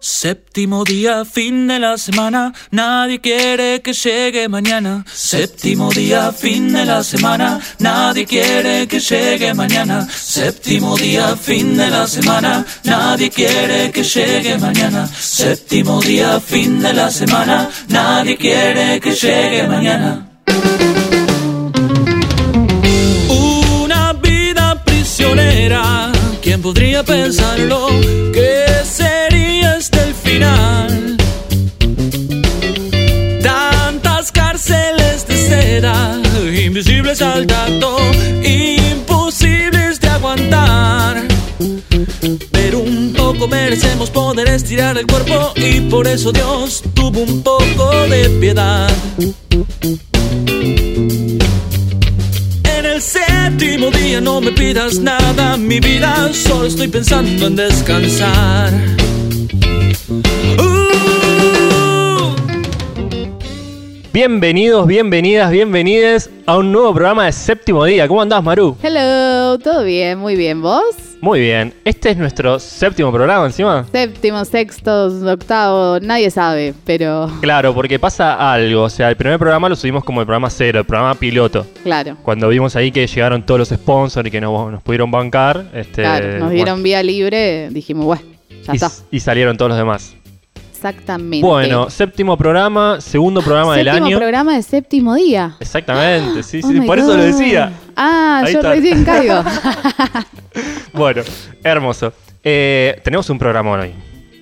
Séptimo día, fin de la semana, nadie quiere que llegue mañana. Séptimo día, fin de la semana, nadie quiere que llegue mañana. Séptimo día, fin de la semana, nadie quiere que llegue mañana. Séptimo día, fin de la semana, nadie quiere que llegue mañana. Una vida prisionera, ¿quién podría pensarlo? Que Tantas cárceles de seda, invisibles al tacto, imposibles de aguantar. Pero un poco merecemos poder estirar el cuerpo y por eso Dios tuvo un poco de piedad. En el séptimo día no me pidas nada, mi vida, solo estoy pensando en descansar. Bienvenidos, bienvenidas, bienvenides a un nuevo programa de séptimo día. ¿Cómo andás, Maru? Hello, todo bien, muy bien. ¿Vos? Muy bien. Este es nuestro séptimo programa encima. Séptimo, sexto, octavo, nadie sabe, pero Claro, porque pasa algo. O sea, el primer programa lo subimos como el programa cero, el programa piloto. claro. Cuando vimos ahí que llegaron todos los sponsors y que nos, nos pudieron bancar. Este, Claro, nos bueno, dieron vía libre, dijimos, bueno, ya y, está. y salieron todos los demás. Exactamente. Bueno, séptimo programa, segundo programa del Séptimo año. programa de séptimo día. Exactamente, sí, Oh sí, my por eso lo decía. Ah, Ahí yo está. recién caigo. Bueno, hermoso. Eh, tenemos un programa hoy.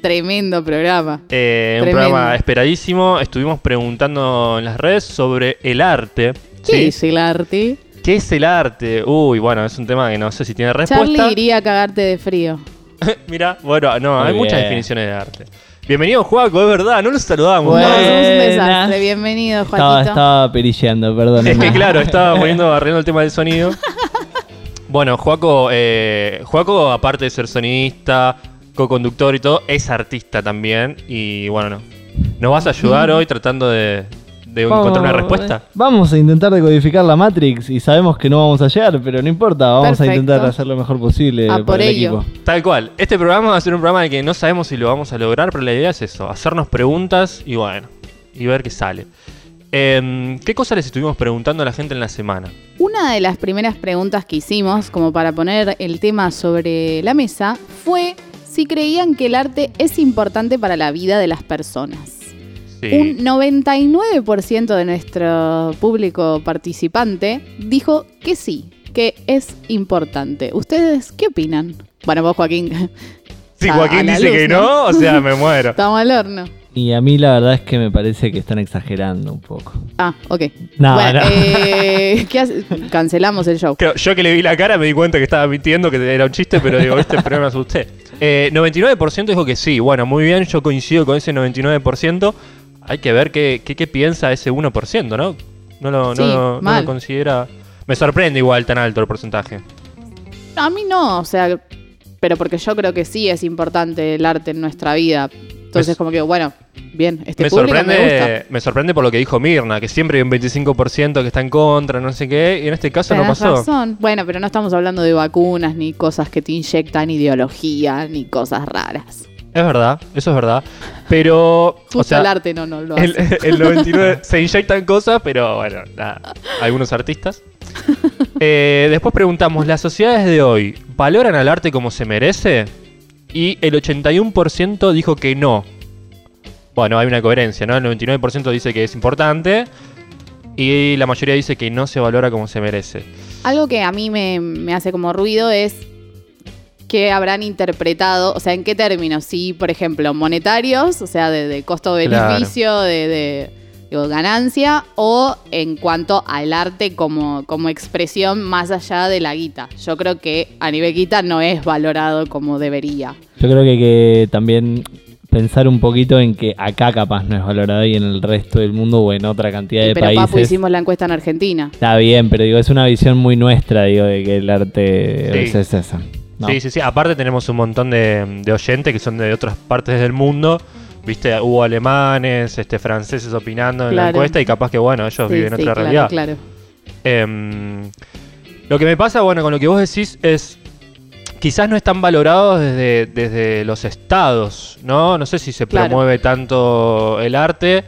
Tremendo programa. Eh, un programa esperadísimo. Estuvimos preguntando en las redes sobre el arte. ¿Qué ¿sí? es el arte? ¿Qué es el arte? Uy, bueno, es un tema que no sé si tiene respuesta. Charlie iría a cagarte de frío. Mira, bueno, no, Muy hay muchas definiciones de arte. Bienvenido, Juaco, es verdad, no los saludamos. Bueno. No, sos un Buenas. desastre. Bienvenido, Estaba, Joaquito. estaba perilleando, perdón. Es que claro, estaba poniendo, arreglando el tema del sonido. Bueno, Juaco, eh, Juaco, aparte de ser sonidista, co-conductor y todo, es artista también. Y bueno, no. ¿Nos vas a ayudar hoy tratando de, de encontrar una respuesta? Vamos a intentar decodificar la Matrix y sabemos que no vamos a llegar, pero no importa, vamos Perfecto. a intentar hacer lo mejor posible A para por el ello. equipo. Tal cual. Este programa va a ser un programa en el que no sabemos si lo vamos a lograr, pero la idea es eso, hacernos preguntas y bueno, y ver qué sale. Em, ¿Qué cosas les estuvimos preguntando a la gente en la semana? Una de las primeras preguntas que hicimos, como para poner el tema sobre la mesa, fue si creían que el arte es importante para la vida de las personas. Sí. Un 99% de nuestro público participante dijo que sí, que es importante. ¿Ustedes qué opinan? Bueno, vos, Joaquín. Si Joaquín dice luz, que ¿no? no, o sea, me muero. Estamos al horno. Y a mí la verdad es que me parece que están exagerando un poco. Ah, ok. No, bueno, no. eh, ¿qué hace? Cancelamos el show. Yo que le vi la cara me di cuenta que estaba mintiendo, que era un chiste, pero digo, este pero me asusté. Eh, 99% dijo que sí. Bueno, muy bien, yo coincido con ese 99%. Hay que ver qué, qué, qué piensa ese 1%, ¿no? No lo, Sí, no, lo- no mal. lo considera... Me sorprende igual tan alto el porcentaje. A mí no, o sea, pero porque yo creo que sí es importante el arte en nuestra vida. Entonces, Me- como que, bueno, bien, este me, público me gusta. sorprende, me sorprende por lo que dijo Mirna, que siempre hay un 25% que está en contra, no sé qué, y en este caso no pasó. razón. Bueno, pero no estamos hablando de vacunas, ni cosas que te inyectan ideología, ni cosas raras. Es verdad, eso es verdad. Pero, Justo o sea, el arte no, no lo el, hace. el 99 se inyectan cosas, pero bueno, nada, algunos artistas. Eh, después preguntamos, ¿las sociedades de hoy valoran al arte como se merece? Y el 81% dijo que no. Bueno, hay una coherencia, ¿no? El 99% dice que es importante y la mayoría dice que no se valora como se merece. Algo que a mí me, me hace como ruido es que habrán interpretado, o sea, en qué términos, si, por ejemplo, monetarios, o sea, de, de costo-beneficio, de, de, digo, ganancia, o en cuanto al arte como, como expresión más allá de la guita. Yo creo que a nivel guita no es valorado como debería. Yo creo que hay que también pensar un poquito en que acá capaz no es valorado y en el resto del mundo o en otra cantidad de Pero papu, países. hicimos la encuesta en Argentina. Está bien, pero digo, es una visión muy nuestra, digo, de que el arte Sí. es esa. ¿No? Sí, sí, sí. Aparte tenemos un montón de, de oyentes que son de otras partes del mundo. Viste, hubo alemanes, este, franceses opinando en la Claro. encuesta y capaz que, bueno, ellos Sí, viven sí, otra claro, realidad. claro. Em, lo que me pasa, bueno, con lo que vos decís es... quizás no están valorados desde, desde los estados, ¿no? No sé si se Claro. promueve tanto el arte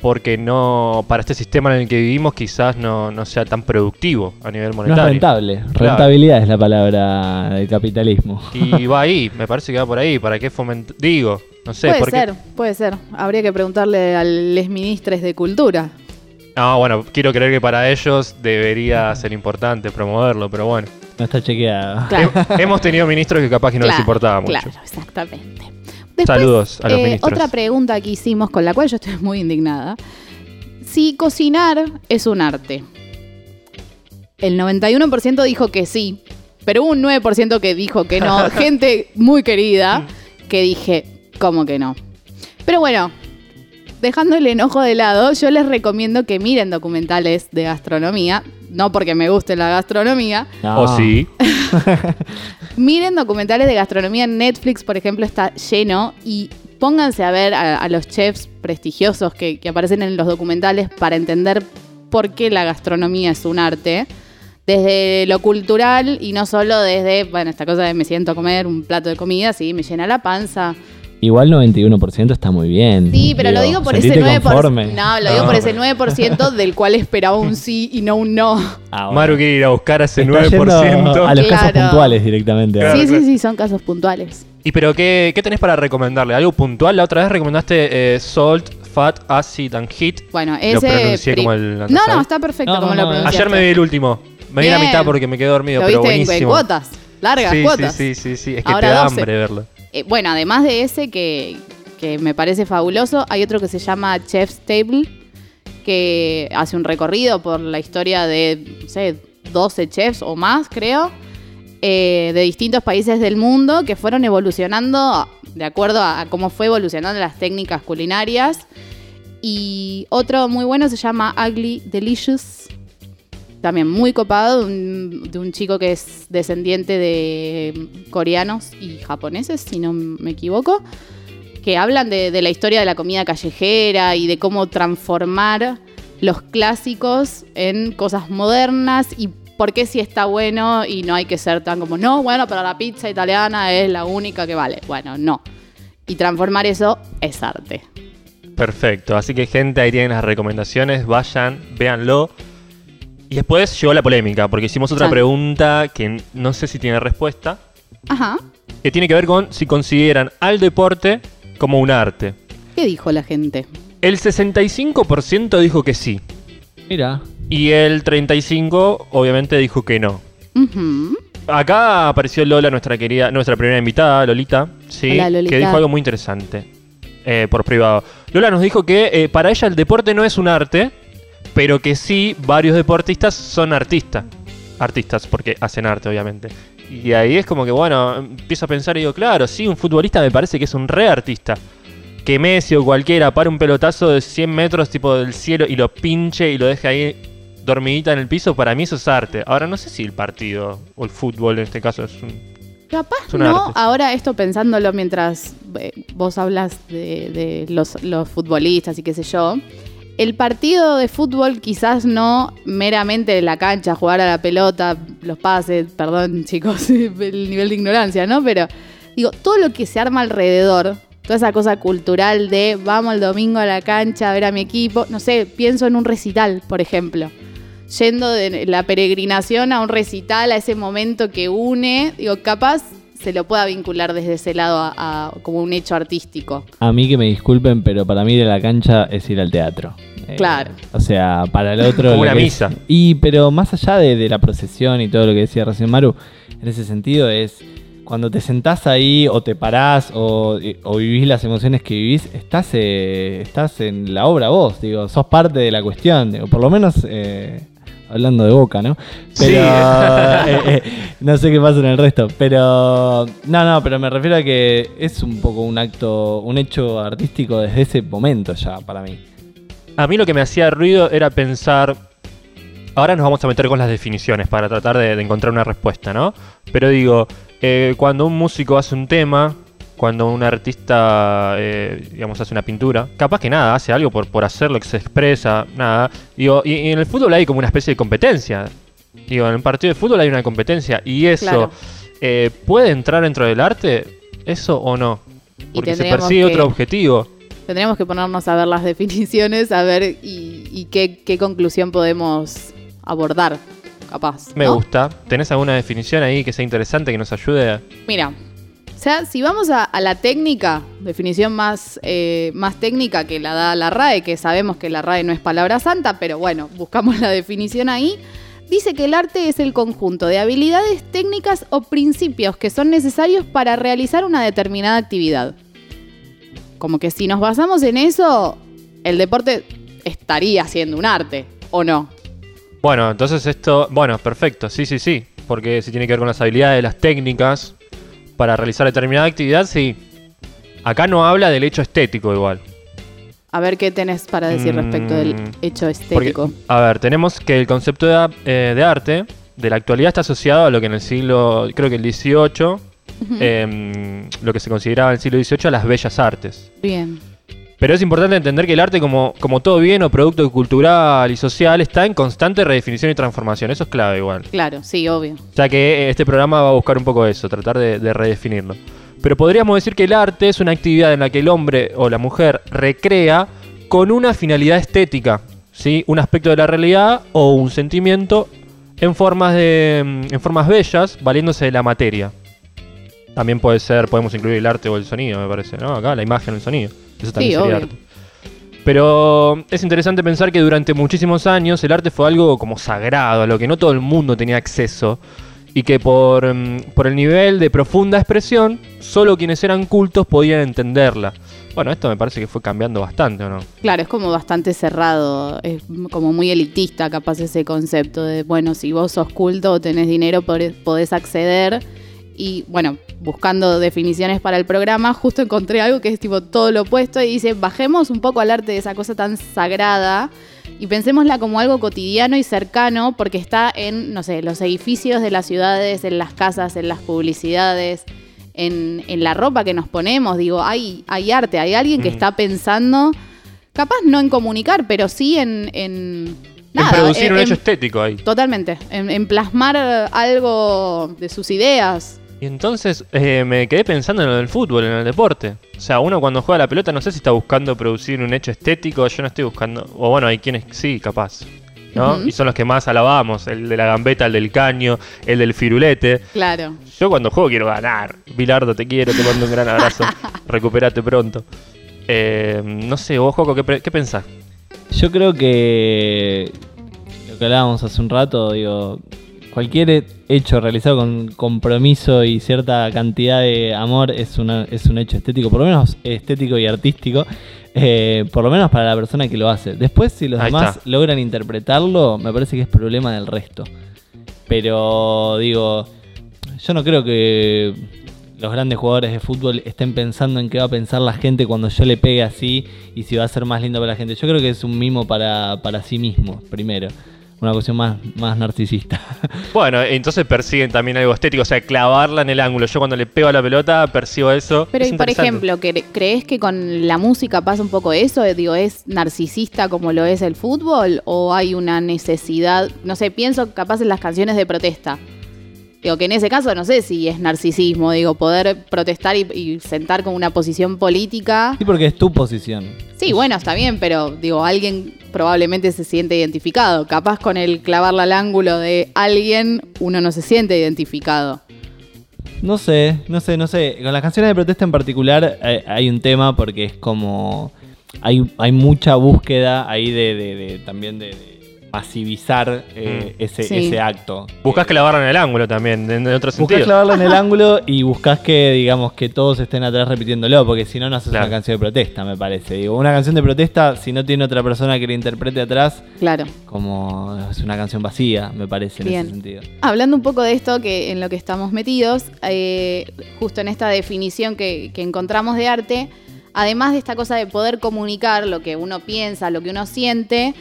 porque no para este sistema en el que vivimos quizás no, no sea tan productivo a nivel No es monetario. rentable. Claro. Rentabilidad es la palabra del capitalismo. Y va ahí, me parece que va por ahí. ¿Para qué fomentar? Digo, no sé. puede porque... ser, puede ser. Habría que preguntarle a los ministros de cultura. No, bueno, quiero creer que para ellos debería ser importante promoverlo, pero bueno. No está chequeado. Claro. Hemos tenido ministros que capaz que no les Claro, importaba mucho. Claro, exactamente. Después, Saludos a los eh, ministros. Otra pregunta que hicimos, con la cual yo estoy muy indignada. Si cocinar es un arte. El 91% dijo que sí, pero hubo un 9% que dijo que no. Gente muy querida que dije, ¿cómo que no? Pero bueno, dejando el enojo de lado, yo les recomiendo que miren documentales de gastronomía. No porque me guste la gastronomía, No. O sí. Miren documentales de gastronomía en Netflix, por ejemplo, está lleno y pónganse a ver a, a los chefs prestigiosos que, que aparecen en los documentales para entender por qué la gastronomía es un arte. Desde lo cultural y no solo desde, bueno, esta cosa de me siento a comer un plato de comida, sí, me llena la panza. Igual 91% está muy bien. Sí, pero lo digo por ese sentite 9%. conforme. No, lo digo No. por ese 9% del cual esperaba un sí y no un no. Ah, bueno. Maru quiere ir a buscar a ese Está 9%. yendo A los casos puntuales directamente. Claro, sí, claro. sí, sí, son casos puntuales. ¿Y pero qué, qué tenés para recomendarle? ¿Algo puntual? La otra vez recomendaste eh, Salt, Fat, Acid and Heat. Bueno, Lo ese. pronuncié pri- como el no, no, está perfecto No, como no, lo pronunciaste. Ayer me vi el último. Me vi la mitad porque me quedé dormido, Lo pero viste en- en, buenísimo. cuotas, largas sí, cuotas. Sí, sí, sí, sí. Es que Ahora te da 12. hambre verlo. Eh, bueno, además de ese que, me parece fabuloso, hay otro que se llama Chef's Table, que hace un recorrido por la historia de, no sé, 12 chefs o más, creo, eh, de distintos países del mundo que fueron evolucionando de acuerdo a, a cómo fue evolucionando las técnicas culinarias. Y otro muy bueno se llama Ugly Delicious. También muy copado, de un, chico que es descendiente de coreanos y japoneses, si no me equivoco, que hablan de, de la historia de la comida callejera y de cómo transformar los clásicos en cosas modernas y por qué si está bueno y no hay que ser tan como, no, bueno, pero la pizza italiana es la única que vale. Bueno, no. Y transformar eso es arte. Perfecto. Así que, gente, ahí tienen las recomendaciones. Vayan, véanlo. Y después llegó la polémica, porque hicimos otra Chan. pregunta que no sé si tiene respuesta. Ajá. Que tiene que ver con si consideran al deporte como un arte. ¿Qué dijo la gente? El 65% dijo que sí. Mira. Y el 35% obviamente dijo que no. Ujú. Acá apareció Lola, nuestra querida, nuestra primera invitada, Lolita, sí, Hola, Lolita. que dijo algo muy interesante eh, por privado. Lola nos dijo que eh, para ella el deporte no es un arte, pero que sí varios deportistas son artistas. Artistas, porque hacen arte, obviamente. Y ahí es como que, bueno, empiezo a pensar y digo, claro, sí, un futbolista me parece que es un re artista. Que Messi o cualquiera para un pelotazo de 100 metros tipo del cielo y lo pinche y lo deje ahí dormidita en el piso, para mí eso es arte. Ahora no sé si el partido o el fútbol en este caso es un... Capaz Es un no, arte. ahora esto pensándolo mientras eh, vos hablas de, de los, los futbolistas y qué sé yo. El partido de fútbol quizás no meramente en la cancha, jugar a la pelota, los pases, perdón chicos, el nivel de ignorancia, ¿no? Pero digo, todo lo que se arma alrededor, toda esa cosa cultural de vamos el domingo a la cancha a ver a mi equipo, no sé, pienso en un recital, por ejemplo yendo de la peregrinación a un recital, a ese momento que une, digo, capaz se lo pueda vincular desde ese lado a, a- como un hecho artístico. A mí que me disculpen, pero para mí ir a la cancha es ir al teatro. Eh, Claro. O sea, para el otro. Como una es- misa. y, pero más allá de, de la procesión y todo lo que decía recién Maru, en ese sentido es. Cuando te sentás ahí o te parás o, o vivís las emociones que vivís, estás, eh, estás en la obra vos, digo, sos parte de la cuestión, digo, por lo menos eh, hablando de boca, ¿no? Sí. Pero eh, eh, no sé qué pasa en el resto, pero no, no, pero me refiero a que es un poco un acto, un hecho artístico desde ese momento ya para mí. A mí lo que me hacía ruido era pensar. Ahora nos vamos a meter con las definiciones para tratar de, de encontrar una respuesta, ¿no? Pero digo, eh, cuando un músico hace un tema, cuando un artista, eh, digamos, hace una pintura, capaz que nada, hace algo por, por hacerlo, que se expresa, nada. Digo, y, y en el fútbol hay como una especie de competencia. Digo, en un partido de fútbol hay una competencia y eso Claro. eh, ¿puede entrar dentro del arte eso o no? Porque se persigue que- otro objetivo. Tendríamos que ponernos a ver las definiciones, a ver y, y qué, qué conclusión podemos abordar, capaz. Me ¿no? gusta. ¿Tenés alguna definición ahí que sea interesante, que nos ayude? Mira, o sea, si vamos a, la técnica, definición más, eh, más técnica que la da la RAE, que sabemos que la RAE no es palabra santa, pero bueno, buscamos la definición ahí, dice que el arte es el conjunto de habilidades técnicas o principios que son necesarios para realizar una determinada actividad. Como que si nos basamos en eso, el deporte estaría siendo un arte, ¿o no? Bueno, entonces esto... Bueno, perfecto. Sí, sí, sí. Porque si tiene que ver con las habilidades, las técnicas para realizar determinada actividad, sí. Acá no habla del hecho estético igual. A ver qué tenés para decir respecto del Mm, hecho Porque, estético. a ver, tenemos que el concepto de, a- eh, de arte de la actualidad está asociado a lo que en el siglo, creo que el 18, em, lo que se consideraba en el siglo XVIII las bellas artes. Bien. Pero es importante entender que el arte, como, como todo bien o producto cultural y social, está en constante redefinición y transformación. Eso es clave igual. Claro, sí, obvio. O sea que eh, este programa va a buscar un poco eso, tratar de, de redefinirlo. Pero podríamos decir que el arte es una actividad en la que el hombre o la mujer recrea con una finalidad estética, ¿sí? Un aspecto de la realidad o un sentimiento en formas, de, mm, en formas bellas, valiéndose de la materia. También puede ser, podemos incluir el arte o el sonido, me parece, ¿no? Acá la imagen o el sonido. Eso también Sí, sería obvio. arte. Pero es interesante pensar que durante muchísimos años el arte fue algo como sagrado, a lo que no todo el mundo tenía acceso. Y que por, mm, por el nivel de profunda expresión, solo quienes eran cultos podían entenderla. Bueno, esto me parece que fue cambiando bastante, ¿o no? Claro, es como bastante cerrado, es como muy elitista capaz ese concepto de, bueno, si vos sos culto o tenés dinero podés acceder. Y bueno, buscando definiciones para el programa, justo encontré algo que es tipo todo lo opuesto y dice, bajemos un poco al arte de esa cosa tan sagrada y pensémosla como algo cotidiano y cercano porque está en, no sé, los edificios de las ciudades, en las casas, en las publicidades, en, en la ropa que nos ponemos. Digo, hay, hay arte, hay alguien que Mm. está pensando, capaz no en comunicar, pero sí en... en nada, en producir en- un hecho estético ahí. Totalmente, en, en plasmar algo de sus ideas. Y entonces eh, me quedé pensando en lo del fútbol, en el deporte. O sea, uno cuando juega la pelota no sé si está buscando producir un hecho estético, yo no estoy buscando... O bueno, hay quienes sí, capaz. ¿no? Y son los que más alabamos, el de la gambeta, el del caño, el del firulete. Claro. Yo cuando juego quiero ganar. Bilardo, te quiero, te mando un gran abrazo. Recuperate pronto. Eh, no sé, vos, Joco, ¿qué, pre- qué pensás? Yo creo que lo que hablábamos hace un rato, digo, cualquier hecho realizado con compromiso y cierta cantidad de amor es, una, es un hecho estético, por lo menos estético y artístico, eh, por lo menos para la persona que lo hace. Después, si los Ahí demás está. logran interpretarlo, me parece que es problema del resto. Pero digo, yo no creo que los grandes jugadores de fútbol estén pensando en qué va a pensar la gente cuando yo le pegue así y si va a ser más lindo para la gente. Yo creo que es un mimo para, para sí mismo, primero. Una cuestión más, más narcisista. Bueno, entonces persiguen también algo estético, o sea, clavarla en el ángulo. Yo cuando le pego a la pelota percibo eso. Pero, Es y por ejemplo, ¿cre- ¿crees que con la música pasa un poco eso? Digo, ¿es narcisista como lo es el fútbol? ¿O hay una necesidad? No sé, pienso capaz en las canciones de protesta. Digo, que en ese caso no sé si es narcisismo, digo, poder protestar y, y sentar con una posición política. Sí, porque es tu posición. Sí, bueno, está bien, pero digo, alguien probablemente se siente identificado. Capaz con el clavarla al ángulo de alguien, uno no se siente identificado. No sé, no sé, no sé. Con las canciones de protesta en particular eh, hay un tema porque es como... Hay, hay mucha búsqueda ahí de, de- de- también de, de masivizar eh, Mm. ese, Sí. ese acto. Buscás clavarla en el ángulo también, en, en otro Buscás sentido. clavarla en el ángulo y buscás que, digamos, que todos estén atrás repitiéndolo, porque si no, no haces Claro. una canción de protesta, me parece. Digo, una canción de protesta, si no tiene otra persona que la interprete atrás, Claro. como es una canción vacía, me parece, en Bien. ese sentido. Hablando un poco de esto que en lo que estamos metidos, eh, justo en esta definición que, que encontramos de arte, además de esta cosa de poder comunicar lo que uno piensa, lo que uno siente,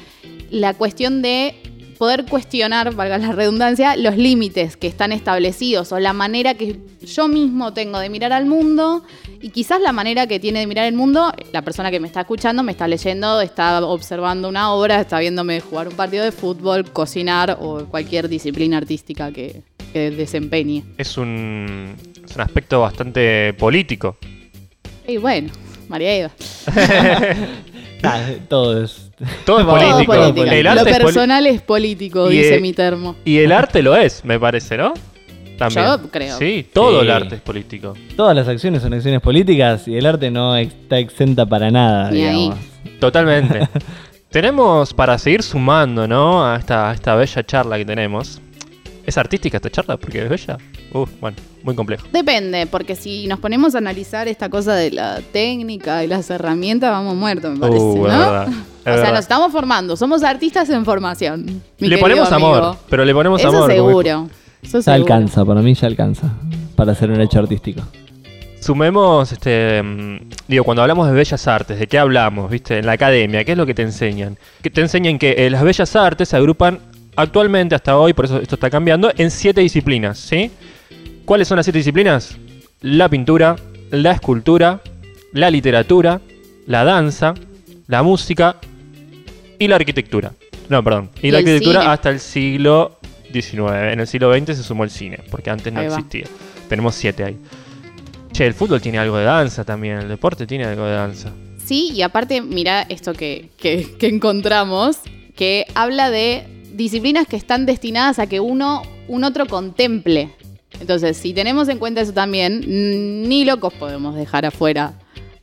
la cuestión de poder cuestionar, valga la redundancia, los límites que están establecidos o la manera que yo mismo tengo de mirar al mundo y quizás la manera que tiene de mirar el mundo la persona que me está escuchando, me está leyendo, está observando una obra, está viéndome jugar un partido de fútbol, cocinar o cualquier disciplina artística que, que desempeñe. Es un, es un aspecto bastante político. Y bueno, María Eva. Ah, todo es. Todo es Todo político. Lo arte es poli- personal es político, Y, dice mi termo. y el arte lo es, me parece, ¿no? También. Yo creo. Sí, todo Sí. el arte es político. Todas las acciones son acciones políticas y el arte no está exenta para nada, Ni ahí. digamos. Totalmente. tenemos para seguir sumando, ¿no? A esta, a esta bella charla que tenemos. ¿Es artística esta charla? Porque es bella. Uf, bueno, muy complejo. Depende, porque si nos ponemos a analizar esta cosa de la técnica y las herramientas, vamos muertos, me parece, Uh, ¿no? verdad. es o sea, verdad. nos estamos formando, somos artistas en formación. mi le ponemos amigo. amor, pero le ponemos Eso amor. seguro. Eso Ya seguro. alcanza, para mí ya alcanza. Para hacer un hecho artístico. Sumemos, este, mm, digo, cuando hablamos de bellas artes, ¿de qué hablamos? ¿Viste? En la academia, ¿qué es lo que te enseñan? Que te enseñan que eh, las bellas artes se agrupan actualmente, hasta hoy, por eso esto está cambiando, en siete disciplinas, ¿sí? ¿Cuáles son las siete disciplinas? La pintura, la escultura, la literatura, la danza, la música y la arquitectura. No, perdón. Y, Y la arquitectura cine. hasta el siglo XIX. En el siglo XX se sumó el cine, porque antes no existía. Tenemos siete ahí. Che, el fútbol tiene algo de danza también, el deporte tiene algo de danza. Sí, y aparte, mira esto que, que- que encontramos, que habla de disciplinas que están destinadas a que uno, un otro contemple. Entonces, si tenemos en cuenta eso también, ni locos podemos dejar afuera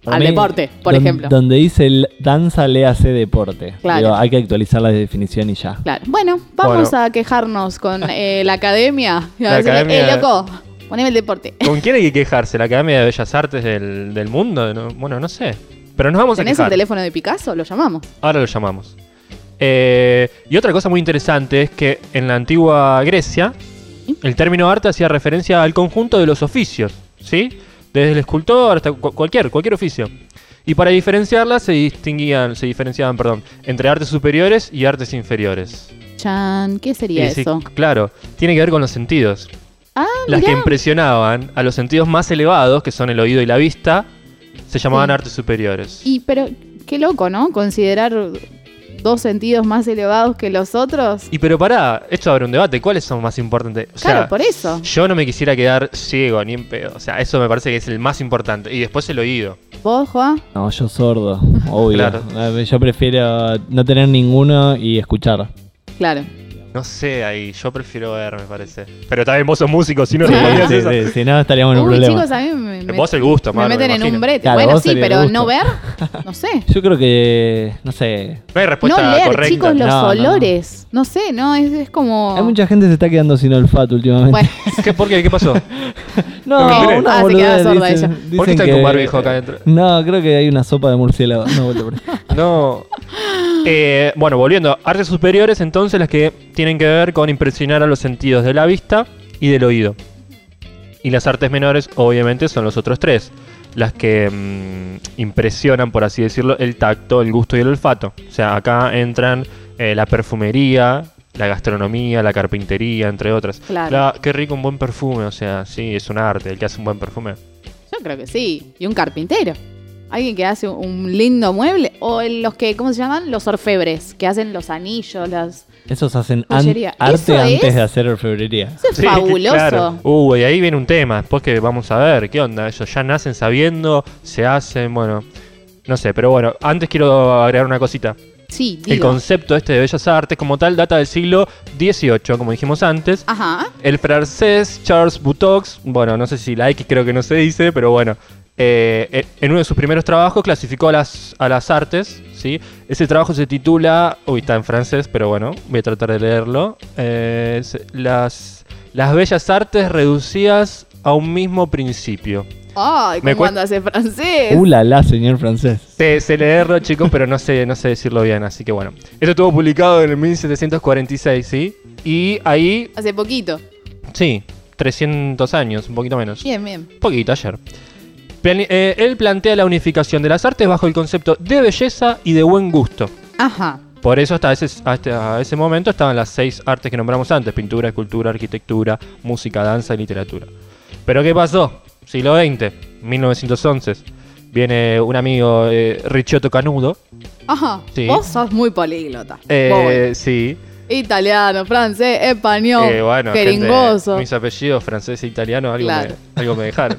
Para al mí, deporte, por don- ejemplo. Donde dice el danza, léase deporte. Claro. Digo, hay que actualizar la definición y ya. Claro. Bueno, vamos Bueno. a quejarnos con eh, la academia. Y a La academia- Eh, loco, poneme el deporte. ¿Con quién hay que quejarse? ¿La Academia de Bellas Artes del, del mundo? No, bueno, no sé. Pero nos vamos a ¿Tenés el quejar. teléfono de Picasso? Lo llamamos. Ahora lo llamamos. Eh, y otra cosa muy interesante es que en la antigua Grecia, el término arte hacía referencia al conjunto de los oficios, ¿sí? Desde el escultor hasta cu- cualquier, cualquier oficio. Y para diferenciarlas se distinguían, se diferenciaban, perdón, entre artes superiores y artes inferiores. Chan, ¿qué sería Y sí, eso? claro, tiene que ver con los sentidos. Ah, Las mirá. que impresionaban a los sentidos más elevados, que son el oído y la vista, se llamaban Sí. artes superiores. Y pero qué loco, ¿no? Considerar dos sentidos más elevados que los otros. Y pero pará, esto abre un debate, ¿cuáles son más importantes? O sea, claro, por eso. Yo no me quisiera quedar ciego ni en pedo. O sea, eso me parece que es el más importante. Y después el oído. ¿Vos, Juan? No, yo sordo, obvio. Claro. Eh, Yo prefiero no tener ninguno y escuchar. Claro. No sé ahí, yo prefiero ver, me parece. Pero también vos sos músico, si no respondías sí, eso. sí, si no estaríamos en un Uy, problema. chicos, a mí me, me- Vos el gusto, me Maru, meten en imagino. un brete. Claro, bueno, vos sí, sería el pero gusto. no ver, no sé. Yo creo que, no sé, No hay respuesta No leer, correcta. chicos, los No, no, no. olores. No, sé, ¿no? Es, es como... hay mucha gente que se está quedando sin olfato últimamente. Bueno, ¿Qué, ¿Por qué? ¿Qué pasó? no, una crees. Ah, se boludez, queda sorda dicen- ella. ¿Por qué dicen está que- con barbijo acá adentro? No, creo que hay una sopa de murciélago. No, vuelta por ahí. No. Eh, bueno, volviendo. Artes superiores, entonces, las que tienen que ver con impresionar a los sentidos de la vista y del oído. Y las artes menores, obviamente, son los otros tres. Las que mm, impresionan, por así decirlo, el tacto, el gusto y el olfato. O sea, acá entran eh, la perfumería, la gastronomía, la carpintería, entre otras. Claro. La- qué rico un buen perfume. O sea, sí, es un arte el que hace un buen perfume. yo creo que sí. Y un carpintero. Alguien que hace un lindo mueble. O el- los que, ¿cómo se llaman? Los orfebres, que hacen los anillos, las... Esos hacen an- Joyería. arte ¿Eso antes es? de hacer orfebrería. Eso es Sí, fabuloso. claro. Uh, y ahí viene un tema. Después que vamos a ver, ¿qué onda? Ellos ya nacen sabiendo, se hacen, bueno. No sé, pero bueno, antes quiero agregar una cosita. Sí, El digo. concepto este de bellas artes como tal data del siglo XVIII, como dijimos antes. Ajá. El francés Charles Boutox, bueno, no sé si la X creo que no se dice, pero bueno, eh, eh, en uno de sus primeros trabajos clasificó a las, a las artes, ¿sí? Ese trabajo se titula, uy, está en francés, pero bueno, voy a tratar de leerlo. Eh, las, las bellas artes reducidas a un mismo principio. Ay, Me ¿cómo cuen- anda ese francés? Uh, la la, señor francés. Sé, sé leerlo, chicos, pero no sé, no sé decirlo bien, así que bueno. Esto estuvo publicado en el 1746, ¿sí? Y ahí, Hace poquito. sí, 300 años, un poquito menos. Bien, bien. poquito ayer. Eh, él plantea la unificación de las artes bajo el concepto de belleza y de buen gusto. Ajá. Por eso hasta ese, hasta ese momento estaban las seis artes que nombramos antes, pintura, escultura, arquitectura, música, danza y literatura. Pero ¿qué pasó? Siglo XX, 1911. Viene un amigo, eh, Ricciotto Canudo, Ajá. Sí. Vos sos muy políglota. eh, sí, Italiano, francés, español, Eh, bueno, jeringoso. gente, mis apellidos francés e italiano, algo, Claro. me, algo me dejaron.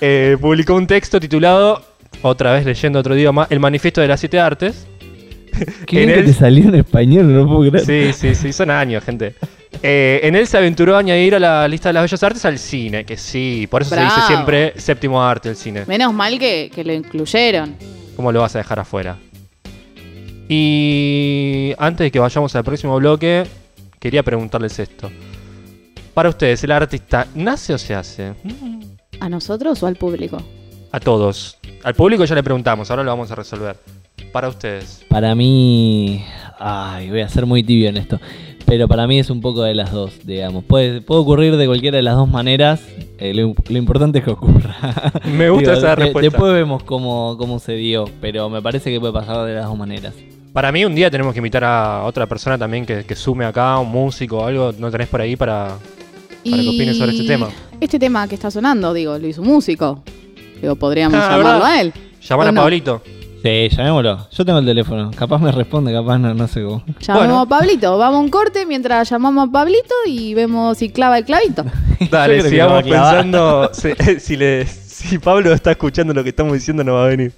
Eh, publicó un texto titulado, otra vez leyendo otro idioma, El Manifiesto de las Siete Artes. Qué En bien él- que te salió en español, no puedo creer. Sí, sí, sí, son años, gente. Eh, en él se aventuró a añadir a la lista de las bellas artes al cine, que sí, por eso se dice siempre séptimo arte el cine. Menos mal que, que lo incluyeron. ¿Cómo lo vas a dejar afuera? Y antes de que vayamos al próximo bloque, quería preguntarles esto. Para ustedes, ¿el artista nace o se hace? ¿A nosotros o al público? A todos. Al público ya le preguntamos, ahora lo vamos a resolver. Para ustedes. Para mí. Ay, voy a ser muy tibio en esto. Pero para mí es un poco de las dos, digamos. Puede, puede ocurrir de cualquiera de las dos maneras. eh, lo, lo importante es que ocurra. Me gusta esa de- respuesta. Después vemos cómo, cómo se dio. Pero me parece que puede pasar de las dos maneras. Para mí un día tenemos que invitar a otra persona también que, que sume acá, un músico o algo, ¿no tenés por ahí para, para que opine sobre este tema? Este tema que está sonando, digo, lo hizo un músico. Digo, podríamos Ah, llamarlo ¿verdad? a él. Llamar ¿O a no? Pablito. Sí, llamémoslo. Yo tengo el teléfono. Capaz me responde, capaz no, no sé cómo. Llamamos Bueno. a Pablito. Vamos a un corte mientras llamamos a Pablito y vemos si clava el clavito. Dale, sigamos pensando. si, si le- si Pablo está escuchando lo que estamos diciendo, no va a venir.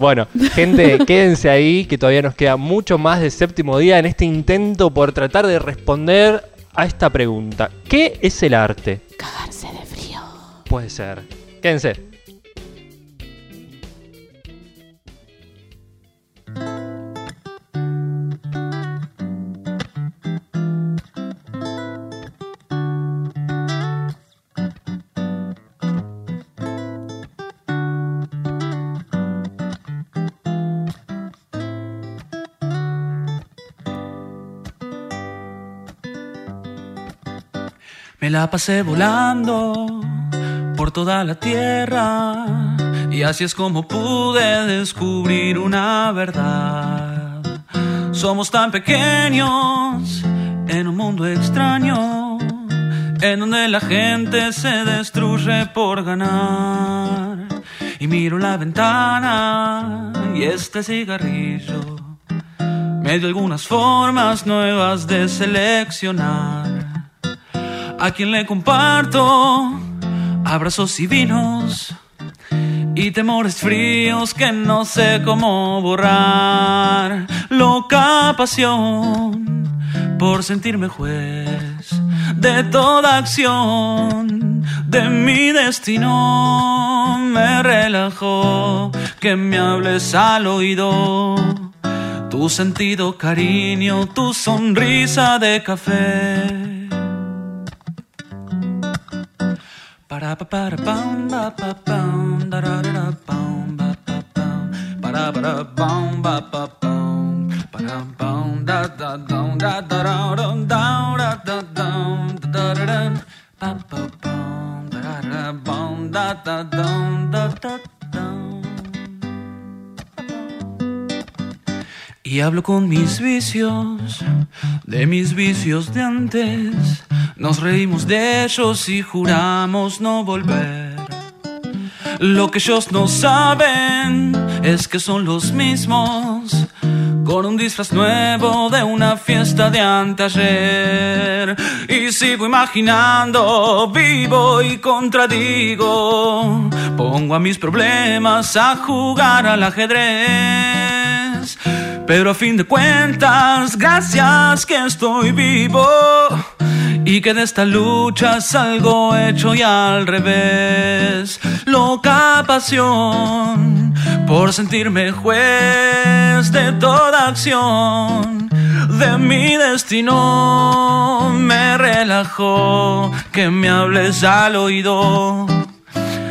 Bueno, gente, quédense ahí, que todavía nos queda mucho más de séptimo día en este intento por tratar de responder a esta pregunta. ¿Qué es el arte? Cagarse de frío. Puede ser. Quédense. Me la pasé volando por toda la tierra y así es como pude descubrir una verdad. Somos tan pequeños en un mundo extraño en donde la gente se destruye por ganar. Y miro la ventana y este cigarrillo me dio algunas formas nuevas de seleccionar a quien le comparto abrazos y vinos y temores fríos que no sé cómo borrar. Loca pasión por sentirme juez de toda acción de mi destino. Me relajó que me hables al oído. Tu sentido cariño, tu sonrisa de café. Pam da da dum da da ra ra da Y hablo con mis vicios, de mis vicios de antes. Nos reímos de ellos y juramos no volver. Lo que ellos no saben es que son los mismos, con un disfraz nuevo de una fiesta de anteayer. Y sigo imaginando, vivo y contradigo. Pongo a mis problemas a jugar al ajedrez. Pero a fin de cuentas, gracias que estoy vivo y que de esta lucha salgo hecho y al revés. Loca pasión por sentirme juez de toda acción. De mi destino me relajó que me hables al oído.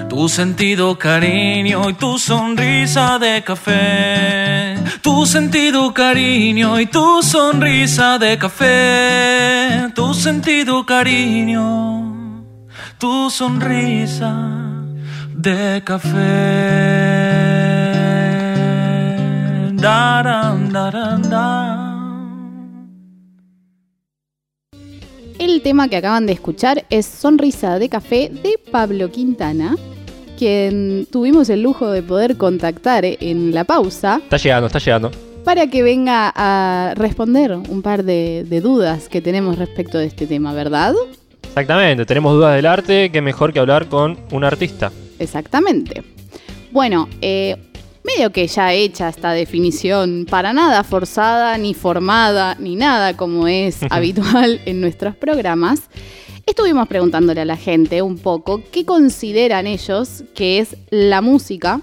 Tu sentido cariño y tu sonrisa de café. Tu sentido cariño y tu sonrisa de café. Tu sentido cariño, tu sonrisa de café. Daran, daran, daran. El tema que acaban de escuchar es Sonrisa de Café de Pablo Quintana, quien tuvimos el lujo de poder contactar en la pausa. Está llegando, está llegando. para que venga a responder un par de, de dudas que tenemos respecto de este tema, ¿verdad? Exactamente, tenemos dudas del arte, qué mejor que hablar con un artista. Exactamente. Bueno, eh, medio que ya hecha esta definición, para nada forzada, ni formada, ni nada como es habitual en nuestros programas, estuvimos preguntándole a la gente un poco qué consideran ellos que es la música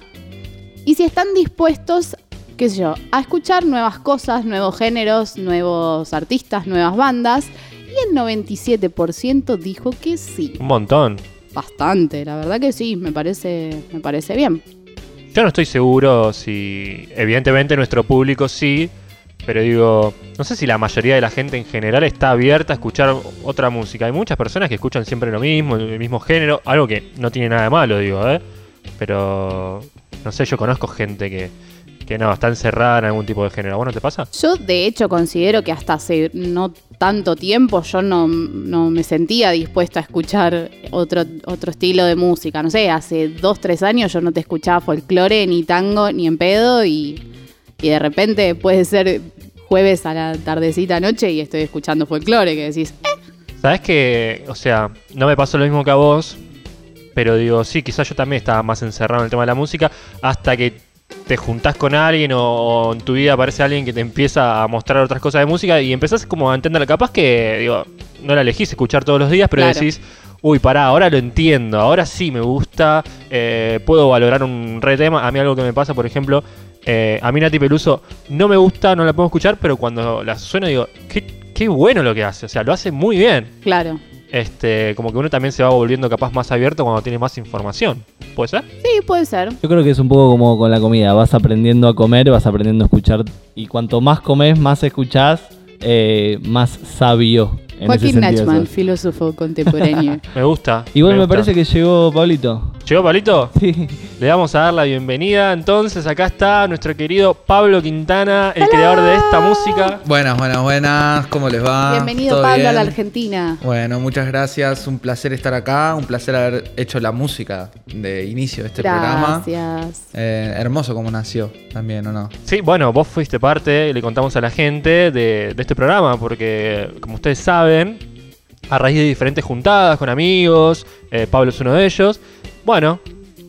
y si están dispuestos, qué sé yo, a escuchar nuevas cosas, nuevos géneros, nuevos artistas, nuevas bandas. Y el 97% dijo que sí. Un montón. Bastante, la verdad que sí, me parece, me parece bien. Yo no estoy seguro si, evidentemente nuestro público sí, pero digo, no sé si la mayoría de la gente en general está abierta a escuchar otra música. Hay muchas personas que escuchan siempre lo mismo, el mismo género, algo que no tiene nada de malo, digo, ¿eh? Pero, no sé, yo conozco gente que, que no, está encerrada en algún tipo de género. ¿Vos no te pasa? Yo de hecho considero que hasta hace no tanto tiempo yo no, no me sentía dispuesta a escuchar otro, otro estilo de música. No sé, hace dos, tres años yo no te escuchaba folclore, ni tango, ni en pedo y, y de repente puede ser jueves a la tardecita noche y estoy escuchando folclore que decís, eh, ¿Sabes que, o sea, no me pasó lo mismo que a vos, pero digo, sí, quizás yo también estaba más encerrado en el tema de la música, hasta que te juntás con alguien o, o en tu vida aparece alguien que te empieza a mostrar otras cosas de música y empezás como a entender, capaz que, digo, no la elegís escuchar todos los días, pero Claro. decís, uy, pará, ahora lo entiendo, ahora sí me gusta, eh, puedo valorar un re tema. A mí algo que me pasa, por ejemplo, eh, a mí Nati Peluso no me gusta, no la puedo escuchar, pero cuando la sueno digo, qué, qué bueno lo que hace, o sea, lo hace muy bien. claro. Este, como que uno también se va volviendo capaz más abierto cuando tiene más información. ¿Puede ser? Sí, puede ser. Yo creo que es un poco como con la comida. Vas aprendiendo a comer, vas aprendiendo a escuchar. Y cuanto más comes, más escuchás, eh, más sabio. Joaquín Nachman, filósofo contemporáneo. Me gusta. Igual me, gusta. parece que llegó Pablito. ¿Llegó Pablito? Sí. Le vamos a dar la bienvenida. Entonces, acá está nuestro querido Pablo Quintana, el creador de esta música. Buenas, buenas, buenas. ¿Cómo les va? Bienvenido ¿Todo Pablo a la? Argentina. Bueno, muchas gracias. Un placer estar acá. Un placer haber hecho la música de inicio de este programa. Gracias. Eh, hermoso como nació también, ¿o no? Sí, bueno, vos fuiste parte, le contamos a la gente de, de este programa, porque como ustedes saben, a raíz de diferentes juntadas con amigos, eh, Pablo es uno de ellos, bueno,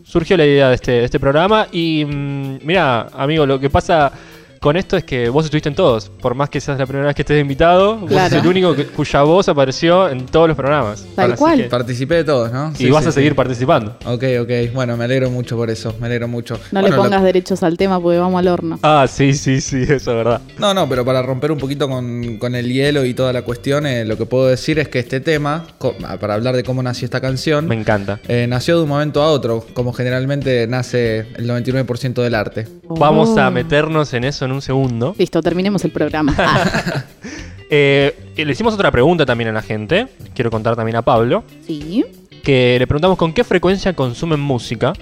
surgió la idea de este, este programa y mm, mira, amigo, lo que pasa con esto es que vos estuviste en todos, por más que seas la primera vez que estés invitado, vos Claro. sos el único que- cuya voz apareció en todos los programas. Tal cual. que- Participé de todos, ¿no? y Sí, vas sí, a seguir sí. participando. Ok, ok. Bueno, me alegro mucho por eso. Me alegro mucho. No Bueno, le lo- pongas derechos al tema porque vamos al horno. Ah, sí, sí, sí, eso es verdad. No, no, pero para romper un poquito con, con el hielo y toda la cuestión, eh, lo que puedo decir es que este tema, co- para hablar de cómo nació esta canción, Me encanta. eh, nació de un momento a otro, como generalmente nace el 99% del arte. Vamos a Oh. meternos en eso en un segundo. Listo, terminemos el programa. Ah, Eh, le hicimos otra pregunta también a la gente. Quiero contar también a Pablo. sí. Que le preguntamos con qué frecuencia consumen música.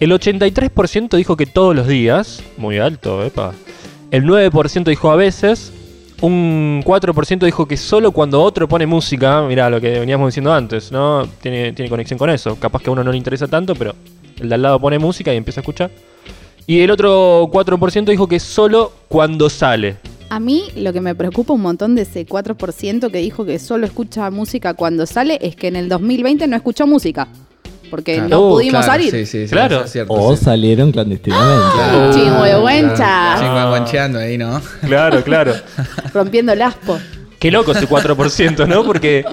El 83% dijo que todos los días. Muy alto, epa. El 9% dijo a veces. Un 4% dijo que solo cuando otro pone música. Mira lo que veníamos diciendo antes, ¿no? Tiene, tiene conexión con eso. Capaz que a uno no le interesa tanto, pero el de al lado pone música y empieza a escuchar. Y el otro 4% dijo que solo cuando sale. A mí lo que me preocupa un montón de ese 4% que dijo que solo escucha música cuando sale es que en el 2020 no escuchó música. Porque Claro. no Uh, pudimos Claro, salir. Sí, sí, sí, Claro. eso es cierto. O sí. salieron clandestinamente. Claro. Chingüengüencheando ahí, ¿no? Claro, claro. Rompiendo el aspo. Qué loco ese 4%, ¿no? Porque,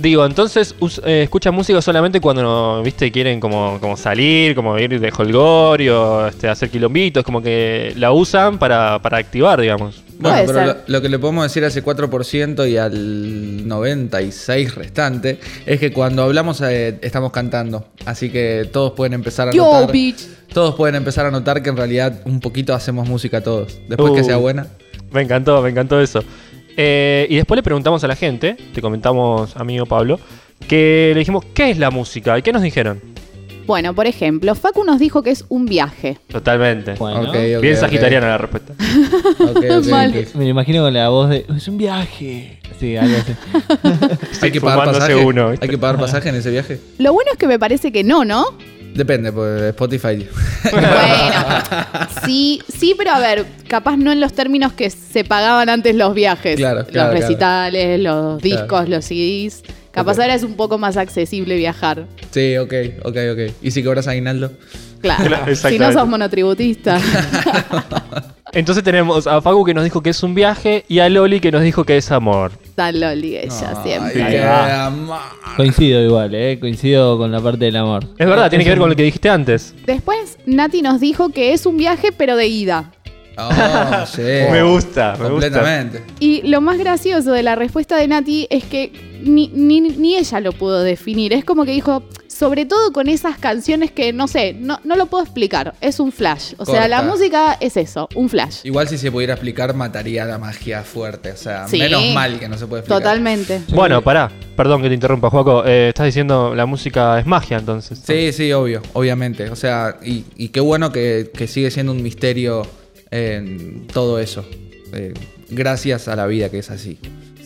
digo, entonces eh, escuchan música solamente cuando, viste, quieren como, como salir, como ir de holgorio, este, hacer quilombitos, como que la usan para, para activar, digamos. Bueno, Puede pero lo que le podemos decir a ese 4% y al 96% restante es que cuando hablamos eh, estamos cantando. Así que todos pueden empezar a Yo, notar. bitch. Todos pueden empezar a notar que en realidad un poquito hacemos música todos. Después que Uh. sea buena. Me encantó, me encantó eso. Eh, y después le preguntamos a la gente, te comentamos, amigo Pablo, que le dijimos, ¿qué es la música? ¿Y qué nos dijeron? Bueno, por ejemplo, Facu nos dijo que es un viaje. Totalmente. Bueno, Bien sagitariana la respuesta. Me lo imagino con la voz de. Es un viaje. Sí, algo así. Hay que pagar pasaje. uno, ¿viste? Hay que pagar pasaje en ese viaje. Lo bueno es que me parece que no, ¿no? Depende, pues Spotify. Bueno, sí, sí, pero a ver, capaz no en los términos que se pagaban antes los viajes. Claro, claro, Los recitales, los discos, Claro. los CDs. Capaz ahora es un poco más accesible viajar. sí, ok, ok, ok. ¿Y si cobras aguinaldo? Claro. Claro, si no sos monotributista. Entonces tenemos a Facu que nos dijo que es un viaje y a Loli que nos dijo que es amor. Tan Loli ella Ay, siempre. Qué va. amor. Coincido igual, ¿eh? Coincido con la parte del amor. Es verdad, tiene que ver con lo que dijiste antes. Después Nati nos dijo que es un viaje pero de ida. Oh, sí. Me gusta, me gusta. Completamente. Y lo más gracioso de la respuesta de Nati es que ni, ni- ni ella lo pudo definir. Es como que dijo, sobre todo con esas canciones que, no sé, no, no lo puedo explicar. Es un flash. O sea, la música es eso, un flash. Igual si se pudiera explicar, mataría la magia fuerte. O sea, Sí. menos mal que no se puede explicar. Totalmente. Bueno, pará, perdón que te interrumpa, Juaco. Eh, estás diciendo la música es magia entonces. Sí, sí, obvio, obviamente. O sea, y, y qué bueno que, que sigue siendo un misterio en todo eso. Eh, gracias a la vida que es así.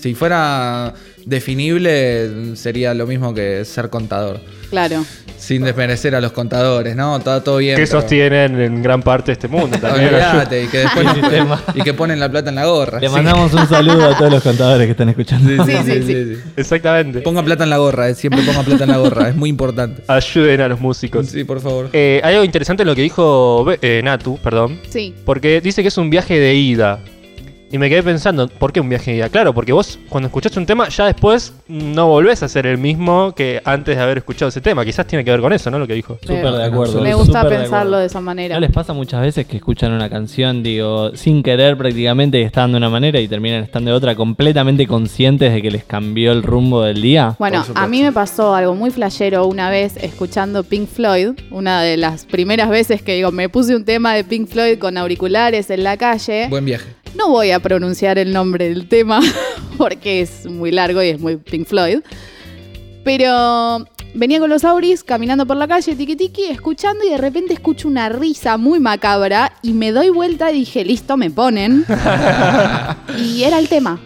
Si fuera definible, sería lo mismo que ser contador. Claro. Sin desmerecer a los contadores, ¿no? Todo, todo bien. Que pero- sostienen en gran parte este mundo también. Y que después El sistema. y que ponen la plata en la gorra. Le sí. mandamos un saludo a todos los contadores que están escuchando. Sí, sí, Sí, sí, sí, sí, sí. Exactamente. Ponga plata en la gorra, eh, siempre ponga plata en la gorra, es muy importante. Ayuden a los músicos. Sí, por favor. Eh, hay algo interesante en lo que dijo eh, Natu, perdón. Sí. Porque dice que es un viaje de ida. Y me quedé pensando, ¿por qué un viaje de ida? Claro, porque vos cuando escuchaste un tema ya después no volvés a ser el mismo que antes de haber escuchado ese tema. Quizás tiene que ver con eso, ¿no? Lo que dijo. Súper de acuerdo. Me gusta de pensarlo acuerdo. de esa manera. ¿No les pasa muchas veces que escuchan una canción, digo, sin querer prácticamente y están de una manera y terminan estando de otra, completamente conscientes de que les cambió el rumbo del día? Bueno, a mí me pasó algo muy flashero una vez escuchando Pink Floyd, una de las primeras veces que digo, me puse un tema de Pink Floyd con auriculares en la calle. Buen viaje. No voy a pronunciar el nombre del tema porque es muy largo y es muy Pink Floyd. Pero venía con los auris caminando por la calle, tiki tiki, escuchando y de repente escucho una risa muy macabra y me doy vuelta y dije, listo, me ponen. y era el tema.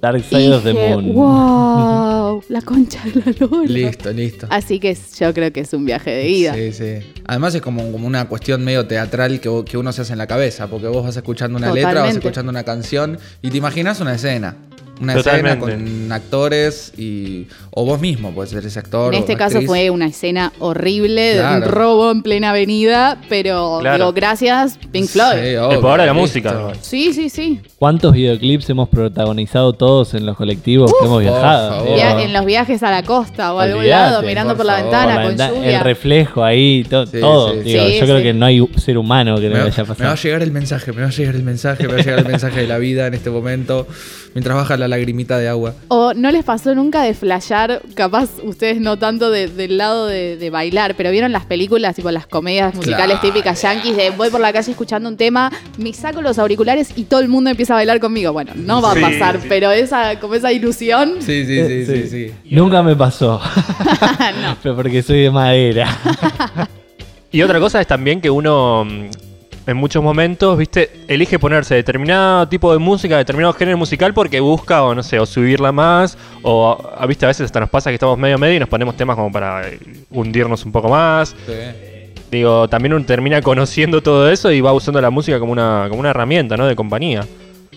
Dark Y Side of the Moon. wow, la concha de la lora. Listo, listo. Así que es- yo creo que es un viaje de ida. Sí, sí. Además es como, como una cuestión medio teatral que, que uno se hace en la cabeza, porque vos vas escuchando una letra, vas escuchando una canción y te imaginas una escena. Una escena con actores y. o vos mismo, puedes ser ese actor. En o este caso actriz. fue una escena horrible de un robo en plena avenida, pero Claro. digo, gracias Pink Floyd. Sí, El obvio, poder de la listo. música. Sí, sí, sí. ¿Cuántos videoclips hemos protagonizado todos en los colectivos que hemos por viajado? Via- en los viajes a la costa o a algún lado, mirando por por, la favor. ventana por la con venta- lluvia. el reflejo ahí, to- Sí, todo. sí. Digo, Sí, yo creo que no hay ser humano que no Me, le haya me va a pasado. llegar el mensaje, me va a llegar el mensaje, me va a llegar el mensaje de la vida en este momento, mientras baja la lagrimita de agua. O no les pasó nunca de flashear, capaz ustedes no tanto de- del lado de, de bailar, pero vieron las películas, tipo las comedias musicales Claro. típicas yankees, de voy por la calle escuchando un tema, me saco los auriculares y todo el mundo empieza a bailar conmigo. Bueno, no va Sí, a pasar, sí. pero esa, como esa ilusión. Sí, sí, sí, sí, sí. Nunca me pasó. no. Pero porque soy de madera. Y otra cosa es también que uno mm, en muchos momentos, viste, elige ponerse determinado tipo de música, determinado género musical porque busca o no sé, o subirla más, o a- viste, a veces hasta nos pasa que estamos medio medio y nos ponemos temas como para eh, hundirnos un poco más. Sí. Digo, también uno termina conociendo todo eso y va usando la música como una, como una herramienta, ¿no? De compañía.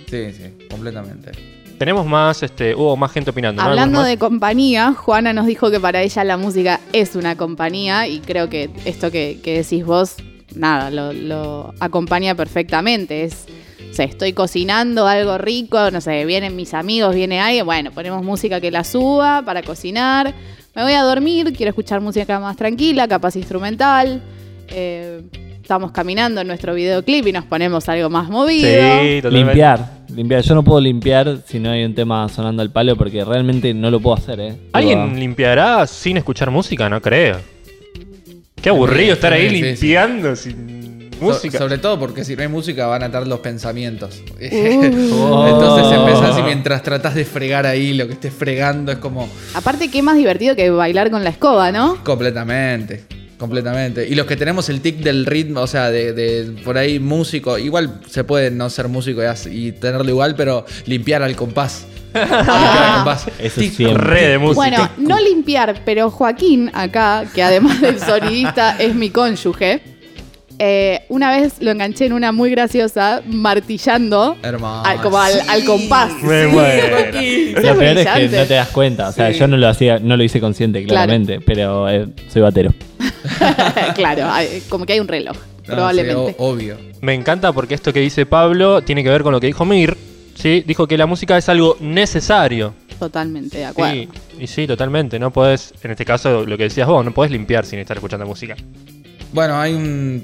Sí, sí, completamente. Tenemos más, este, hubo más gente opinando, ¿no? Hablando ¿Algún de compañía, Juana nos dijo que para ella la música es una compañía y creo que esto que, que decís vos, nada, lo, lo acompaña perfectamente. Es, o sea, estoy cocinando algo rico, no sé, vienen mis amigos, viene alguien, bueno, ponemos música que la suba para cocinar. Me voy a dormir, quiero escuchar música más tranquila, capaz instrumental. Eh, estamos caminando en nuestro videoclip y nos ponemos algo más movido. Sí, totalmente. limpiar, limpiar. Yo no puedo limpiar si no hay un tema sonando al palo porque realmente no lo puedo hacer, ¿eh? ¿Alguien limpiará sin escuchar música? No creo. Qué aburrido estar ahí Sí, sí, sí. limpiando sin So- música. sobre todo porque si no hay música van a atar los pensamientos. Uh. Entonces empezás y mientras tratás de fregar ahí lo que estés fregando es como Aparte, qué más divertido que bailar con la escoba, ¿no? completamente. Completamente. Y los que tenemos el tic del ritmo, o sea, de, de por ahí músico, igual se puede no ser músico y, tenerlo igual, pero limpiar al compás. Eso siempre. Re de música. Bueno, no limpiar, pero Joaquín acá, que además del sonidista es mi cónyuge, eh, una vez lo enganché en una muy graciosa, martillando, al- como al, al compás. Me Sí, muero. Joaquín. Lo peor es que no te das cuenta. O sea, Sí. yo no lo hacía, no lo hice consciente, Claro. claramente, pero eh, soy batero. claro, hay- como que hay un reloj, No, probablemente. sí, o- obvio. Me encanta porque esto que dice Pablo tiene que ver con lo que dijo Mir. ¿sí? Dijo que la música es algo necesario. Totalmente de acuerdo. Sí, y sí, totalmente. No podés, en este caso, lo que decías vos, no podés limpiar sin estar escuchando música. Bueno, hay un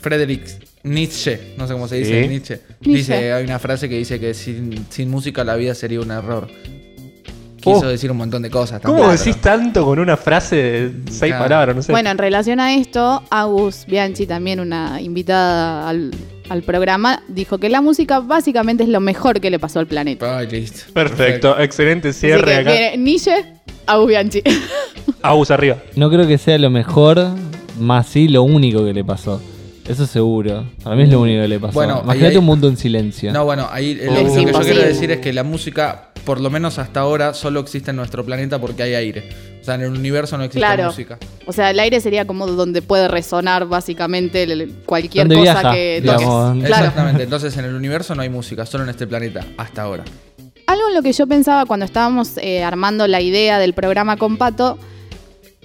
Friedrich Nietzsche, no sé cómo se dice, Sí. Nietzsche. Nietzsche. Dice, hay una frase que dice que sin, sin música la vida sería un error. Quiso Oh. decir un montón de cosas. ¿Cómo decís pero- tanto con una frase de seis Claro. palabras? No sé. Bueno, en relación a esto, Agus Bianchi, también una invitada al, al programa, dijo que la música básicamente es lo mejor que le pasó al planeta. Ay, listo. Perfecto, excelente Así cierre que, acá. Nietzsche, Agus Bianchi. Agus arriba. No creo que sea lo mejor, más sí lo único que le pasó. Eso seguro. Para mí es lo único que le pasó. Bueno, Imagínate un mundo en silencio. No, bueno, ahí eh, lo, que yo quiero decir es que la música, por lo menos hasta ahora, solo existe en nuestro planeta porque hay aire. O sea, en el universo no existe Claro. música. O sea, el aire sería como donde puede resonar básicamente cualquier cosa viaja, que digamos. toques. Claro. Exactamente. Entonces, en el universo no hay música, solo en este planeta, hasta ahora. Algo en lo que yo pensaba cuando estábamos eh, armando la idea del programa con Pato,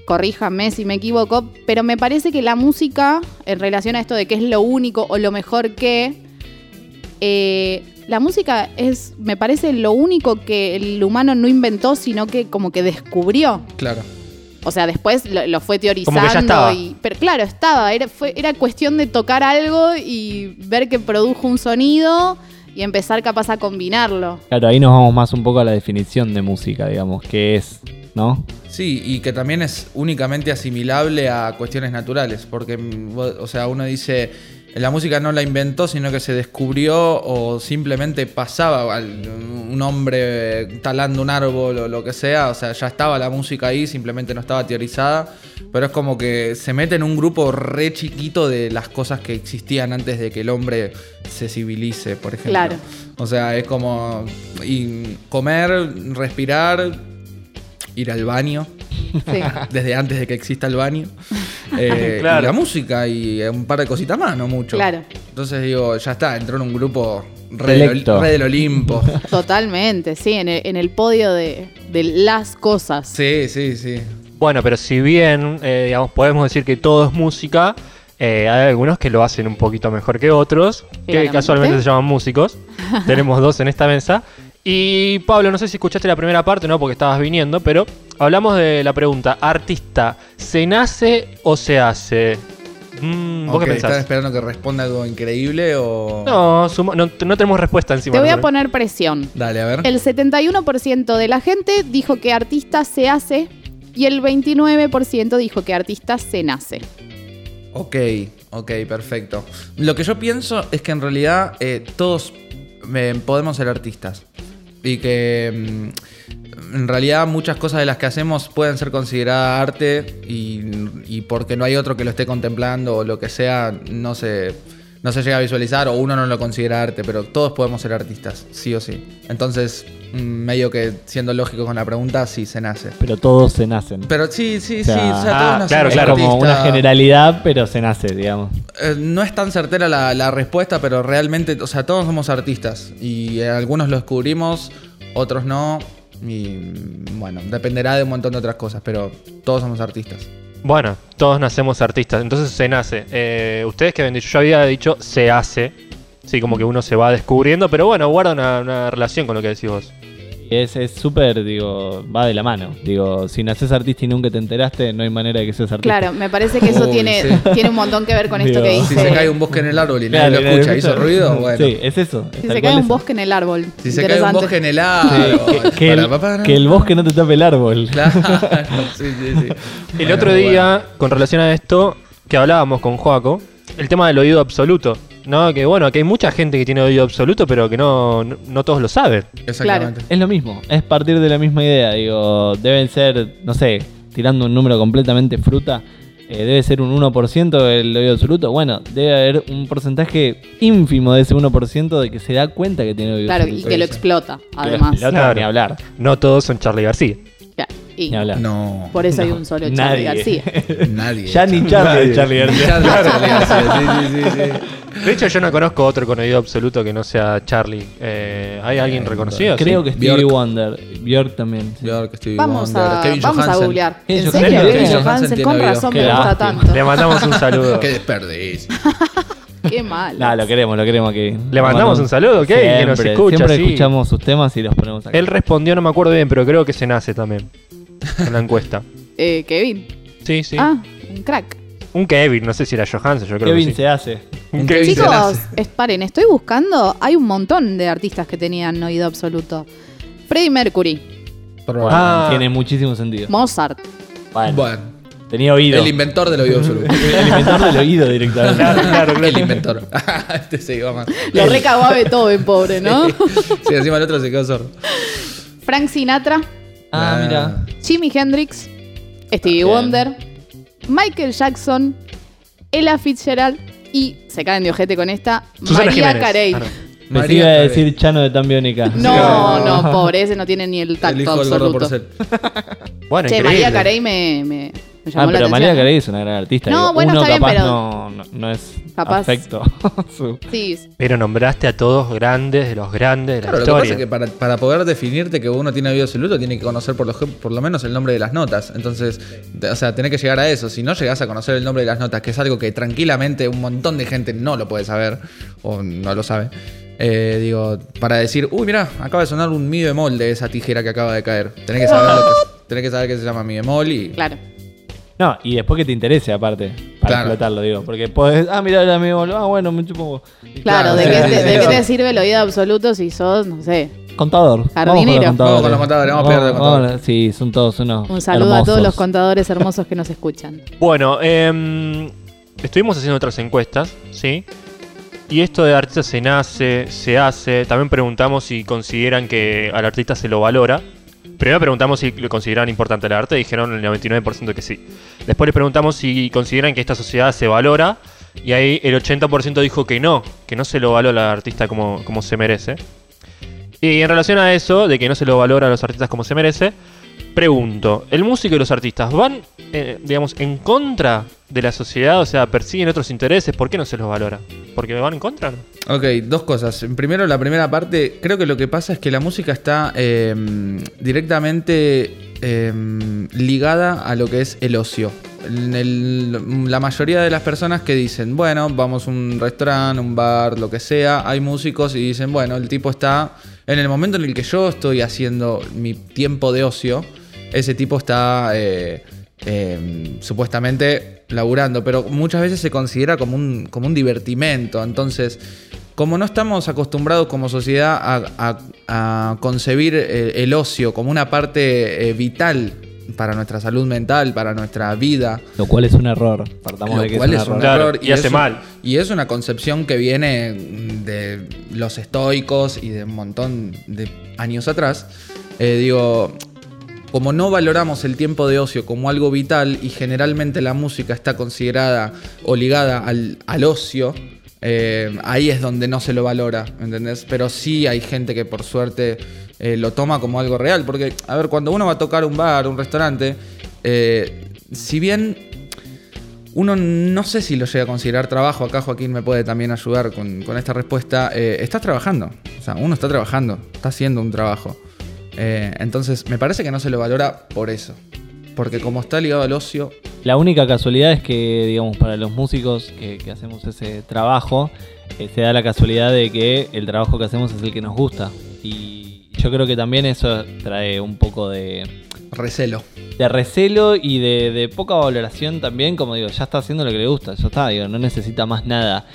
corríjame si me equivoco, pero me parece que la música, en relación a esto de que es lo único o lo mejor que, eh, la música es, me parece, lo único que el humano no inventó, sino que como que descubrió. Claro. O sea, después lo, lo fue teorizando. Como que ya estaba. Y, pero claro, estaba. Era, fue, era cuestión de tocar algo y ver que produjo un sonido y empezar capaz a combinarlo. Claro, ahí nos vamos más un poco a la definición de música, digamos, que es, ¿no? Sí, y que también es únicamente asimilable a cuestiones naturales, porque, mm, o sea, uno dice, la música no la inventó, sino que se descubrió o simplemente pasaba un hombre talando un árbol o lo que sea, o sea, ya estaba la música ahí, simplemente no estaba teorizada, pero es como que se mete en un grupo re chiquito de las cosas que existían antes de que el hombre se civilice, por ejemplo. Claro. O sea, es como y comer, respirar, ir al baño Sí. desde antes de que exista el baño. Eh, Claro. Y la música y un par de cositas más, no mucho. Claro. Entonces digo, ya está, entró en un grupo re, del, re del Olimpo. Totalmente, sí, en el, en el podio de, de las cosas. sí, sí, sí. Bueno, pero si bien, eh, digamos, podemos decir que todo es música, eh, hay algunos que lo hacen un poquito mejor que otros, que casualmente se llaman músicos. Tenemos dos en esta mesa. Y Pablo, no sé si escuchaste la primera parte, no, porque estabas viniendo, pero hablamos de la pregunta, artista, ¿se nace o se hace? Mm, ¿Vos qué ¿Están pensás? esperando que responda algo increíble o...? No, suma- no, no tenemos respuesta encima. Te voy a poner presión. Dale, a ver. El 71% de la gente dijo que artista se hace y el 29% dijo que artista se nace. Ok, ok, perfecto. Lo que yo pienso es que en realidad eh, todos eh, podemos ser artistas. Y que mm, en realidad muchas cosas de las que hacemos pueden ser consideradas arte y, porque no hay otro que lo esté contemplando o lo que sea, no se, no se llega a visualizar o uno no lo considera arte, pero todos podemos ser artistas, sí o sí. Entonces, mm, medio que siendo lógico con la pregunta, sí se nace. Pero todos se nacen. Pero sí, sí, O sea, sí. O sea, ah, claro, claro. como una generalidad, pero se nace, digamos. Eh, no es tan certera la, la respuesta, pero realmente, o sea, todos somos artistas. Y eh, algunos lo descubrimos, otros no. Y mm, bueno, dependerá de un montón de otras cosas, pero todos somos artistas. Bueno, todos nacemos artistas, entonces se nace. Eh, Ustedes que habían yo había dicho se hace. Sí, como que uno se va descubriendo, pero bueno, guarda una relación con lo que decís vos. Y es es súper, digo, va de la mano. Digo, si naces artista y nunca te enteraste, no hay manera de que seas artista. Claro, me parece que eso Uy, tiene, sí. tiene un montón que ver con esto que Si dice. se cae un bosque en el árbol y Claro, nadie lo claro, escucha, hizo ruido, bueno. Sí, es eso. Si se cae un eso. bosque en el árbol. Si se cae un bosque en el árbol. Que, que el, que el bosque no te tape el árbol. Claro, sí, sí, sí. El Bueno, otro bueno. día, con relación a esto, que hablábamos con Joaco, el tema del oído absoluto. ¿No? Que bueno, que hay mucha gente que tiene oído absoluto, pero que no, no, no todos lo saben. Exactamente. Es lo mismo, es partir de la misma idea. Digo, deben ser, no sé, tirando un número completamente fruta, eh, debe ser un 1% el oído absoluto. Bueno, debe haber un porcentaje ínfimo de ese 1% de que se da cuenta que tiene oído Claro, y absoluto. que lo explota, además. explota. Claro. Ni hablar. No todos son Charlie García. Y. No. por eso hay un solo Charlie Nadie. García. Nadie. Ya ni Charlie, Charlie García. Charlie, Charlie García, sí, sí, sí, sí. De hecho, yo no conozco otro con oído absoluto que no sea Charlie. Eh, ¿Hay alguien Eh, reconocido? Creo Sí. que Stevie Bjork. Wonder. Bjork también. sí. Bjork, Stevie Vamos Wonder, a, Kevin vamos a googlear. ¿En serio? Kevin Kevin Johansen con razón Qué me gusta lástima. tanto. Le mandamos un saludo. Qué desperdicio. Qué mal. Nah, lo queremos, lo queremos aquí. Le mandamos un saludo, ¿ok? Que nos Siempre, escucha, Siempre sí. escuchamos sus temas y los ponemos acá. Él respondió, no me acuerdo bien, pero creo que se nace también. En la encuesta. Eh, Kevin. Sí, sí. Ah, un crack. Un Kevin, no sé si era Johansen, yo creo Kevin que sí. se hace. Un Kevin se Chicos, nace. esparen, estoy buscando. Hay un montón de artistas que tenían oído absoluto. Freddie Mercury, Ah. Tiene muchísimo sentido. Mozart, Bueno, Bueno, tenía oído. el inventor del oído absoluto. El inventor del oído directamente. Claro, claro, claro. El inventor. este se iba más. lo recagó a Beethoven, pobre, ¿no? Sí, encima el otro se quedó sordo. Frank Sinatra, Ah, mira. Jimi Hendrix, Stevie Bien. Wonder, Michael Jackson, Ella Fitzgerald y, se caen de ojete con esta, Susana María Jiménez. Carey. Ah, no. Pensé María que iba a Carey. decir Chano de Tambiónica. No, no, pobre, ese no tiene ni el El tacto hijo del gordo absoluto. porcel. Bueno, Che, increíble. María Carey me, me, me llamó Ah, la pero atención. María Carey es una gran artista. No, digo, bueno, uno está bien, capaz pero- no, no, no es Capaz- afecto. Su- Sí, Pero nombraste a todos grandes de los grandes de la Claro, lo que pasa historia. es que para, para poder definirte que uno tiene oído absoluto, tiene que conocer por lo, por lo menos el nombre de las notas. Entonces, o sea, tenés que llegar a eso. Si no llegás a conocer el nombre de las notas, que es algo que tranquilamente un montón de gente no lo puede saber, o no lo sabe, eh, digo, para decir, uy, mira, acaba de sonar un mi bemol de esa tijera que acaba de caer. Tenés que saber, lo que, tenés que, saber que se llama mi bemol y. claro. No, y después que te interese, aparte, para Claro. explotarlo, digo. Porque podés, ah, mira, era mi bolo, ah, bueno, me chupo. Claro, Claro, ¿de, sí, qué, sí, te, sí, de sí. qué te sirve el oído absoluto si sos, no sé? Contador. Jardinero. Vamos con los contadores, vamos a pegar de contadores. vamos, sí, son todos unos. Un saludo a todos hermosos. los contadores hermosos que nos escuchan. Bueno, em, estuvimos haciendo otras encuestas, ¿sí? Y esto de artista se nace, se hace. También preguntamos si consideran que al artista se lo valora. Primero preguntamos si lo consideran importante el arte, dijeron el 99% que sí. Después le preguntamos si consideran que esta sociedad se valora, y ahí el 80% dijo que no, que no se lo valora al artista como, como se merece. Y en relación a eso, de que no se lo valora a los artistas como se merece, pregunto, ¿el músico y los artistas van, eh, digamos, en contra de la sociedad? O sea, persiguen otros intereses, ¿por qué no se los valora? ¿Porque van en contra? Ok, dos cosas. Primero, la primera parte, creo que lo que pasa es que la música está eh, directamente eh, ligada a lo que es el ocio. La mayoría de las personas que dicen, bueno, vamos a un restaurante, un bar, lo que sea, hay músicos y dicen, bueno, el tipo está en el momento en el que yo estoy haciendo mi tiempo de ocio, ese tipo está eh, eh, supuestamente laburando, pero muchas veces se considera como un, como un divertimento. Entonces, como no estamos acostumbrados como sociedad a, a- a concebir el ocio como una parte eh, vital para nuestra salud mental, para nuestra vida, Lo cual es un error. Partamos lo de que cual es un error. Y hace es mal. Y es una concepción que viene de los estoicos y de un montón de años atrás. Eh, digo, como no valoramos el tiempo de ocio como algo vital y generalmente la música está considerada o ligada al, al ocio, eh, ahí es donde no se lo valora, ¿entendés? Pero sí hay gente que por suerte eh, lo toma como algo real. Porque, a ver, cuando uno va a tocar un bar, un restaurante, eh, si bien uno no sé si lo llega a considerar trabajo, acá Joaquín me puede también ayudar con, con esta respuesta, estás trabajando, o sea, uno está trabajando, está haciendo un trabajo. Eh, entonces, me parece que no se lo valora por eso, porque como está ligado al ocio, La única casualidad es que, digamos, para los músicos que, que hacemos ese trabajo, eh, se da la casualidad de que el trabajo que hacemos es el que nos gusta. Y yo creo que también eso trae un poco de, recelo. de recelo y de, de poca valoración también, como digo, ya está haciendo lo que le gusta, ya está, digo, no necesita más nada.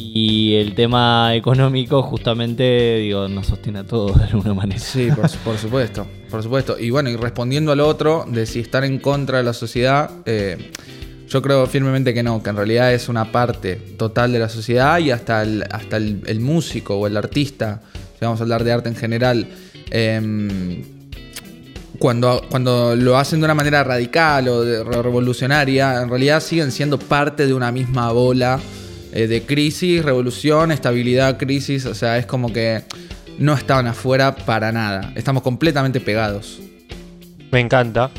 Y el tema económico justamente, digo, nos sostiene a todos de alguna manera. Sí, por, su- por supuesto, por supuesto. Y bueno, y respondiendo al otro, de si estar en contra de la sociedad, eh, yo creo firmemente que no, que en realidad es una parte total de la sociedad y hasta el, hasta el músico o el artista, si vamos a hablar de arte en general, em, cuando, cuando lo hacen de una manera radical o de- revolucionaria, en realidad siguen siendo parte de una misma bola eh, de crisis, revolución, estabilidad, crisis. O sea, es como que no estaban afuera para nada. Estamos completamente pegados. Me encanta.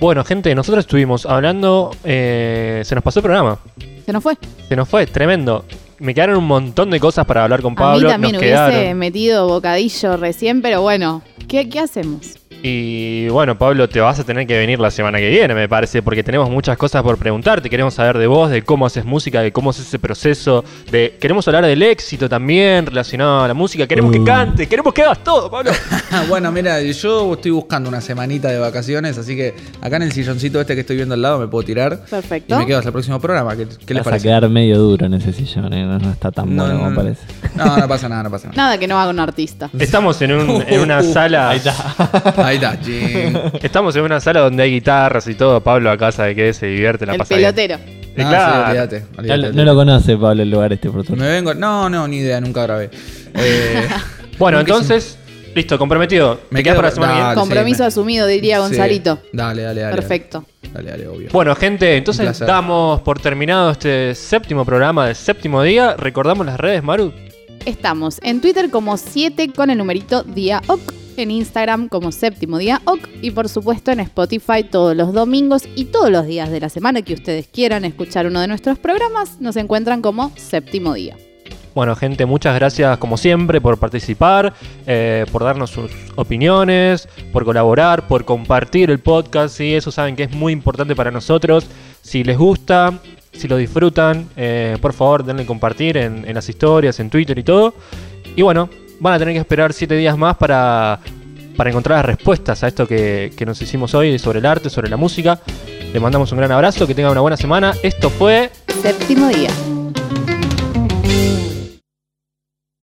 Bueno, gente, nosotros estuvimos hablando. eh, se nos pasó el programa. Se nos fue. Se nos fue, tremendo. Me quedaron un montón de cosas para hablar con a mí Pablo. también nos hubiese quedaron. metido bocadillo recién, pero bueno, ¿qué, qué hacemos? Y bueno, Pablo, te vas a tener que venir la semana que viene, me parece, porque tenemos muchas cosas por preguntarte. Queremos saber de vos, de cómo haces música, de cómo es ese proceso. de Queremos hablar del éxito también relacionado a la música. Queremos que cantes, queremos que hagas todo, Pablo. bueno, mira, yo estoy buscando una semanita de vacaciones, así que acá en el silloncito este que estoy viendo al lado me puedo tirar. Y Perfecto. me quedo hasta el próximo programa. ¿Qué, qué les Vas a quedar medio duro en ese sillón, ¿eh? no, no está tan No, bueno no, como no. parece. No, no pasa nada, no pasa nada. Nada que no haga un artista. Estamos en, un- en una sala. Ahí está. Ahí está. Estamos en una sala donde hay guitarras y todo. Pablo acá sabe que se divierte, la El pasa bien. pelotero. Eh, No, claro. sí, olvídate, No, olvídate, lo- no lo conoce Pablo el lugar este por suerte. Me vengo. No, no, ni idea, nunca grabé. Eh, Bueno, nunca entonces, listo, comprometido. Me Me quedas para la semana que viene? dale. Compromiso sí, me- asumido, diría sí. Gonzalito. Dale, dale, dale. Perfecto. Dale, dale, obvio. Bueno, gente, Un entonces placer. damos por terminado este séptimo programa del séptimo día. Recordamos las redes, Maru. Estamos en Twitter como 7 con el numerito día OK, en Instagram como séptimo día OK y por supuesto en Spotify todos los domingos y todos los días de la semana que ustedes quieran escuchar uno de nuestros programas nos encuentran como séptimo día. Bueno, gente, muchas gracias como siempre por participar, eh, por darnos sus opiniones, por colaborar, por compartir el podcast. Y eso saben que es muy importante para nosotros. Si les gusta, si lo disfrutan, eh, por favor denle compartir en las historias, en Twitter y todo. Y bueno, van a tener que esperar siete días más para, para encontrar las respuestas a esto que, que nos hicimos hoy sobre el arte, sobre la música. Les mandamos un gran abrazo, que tengan una buena semana. Esto fue... Séptimo día.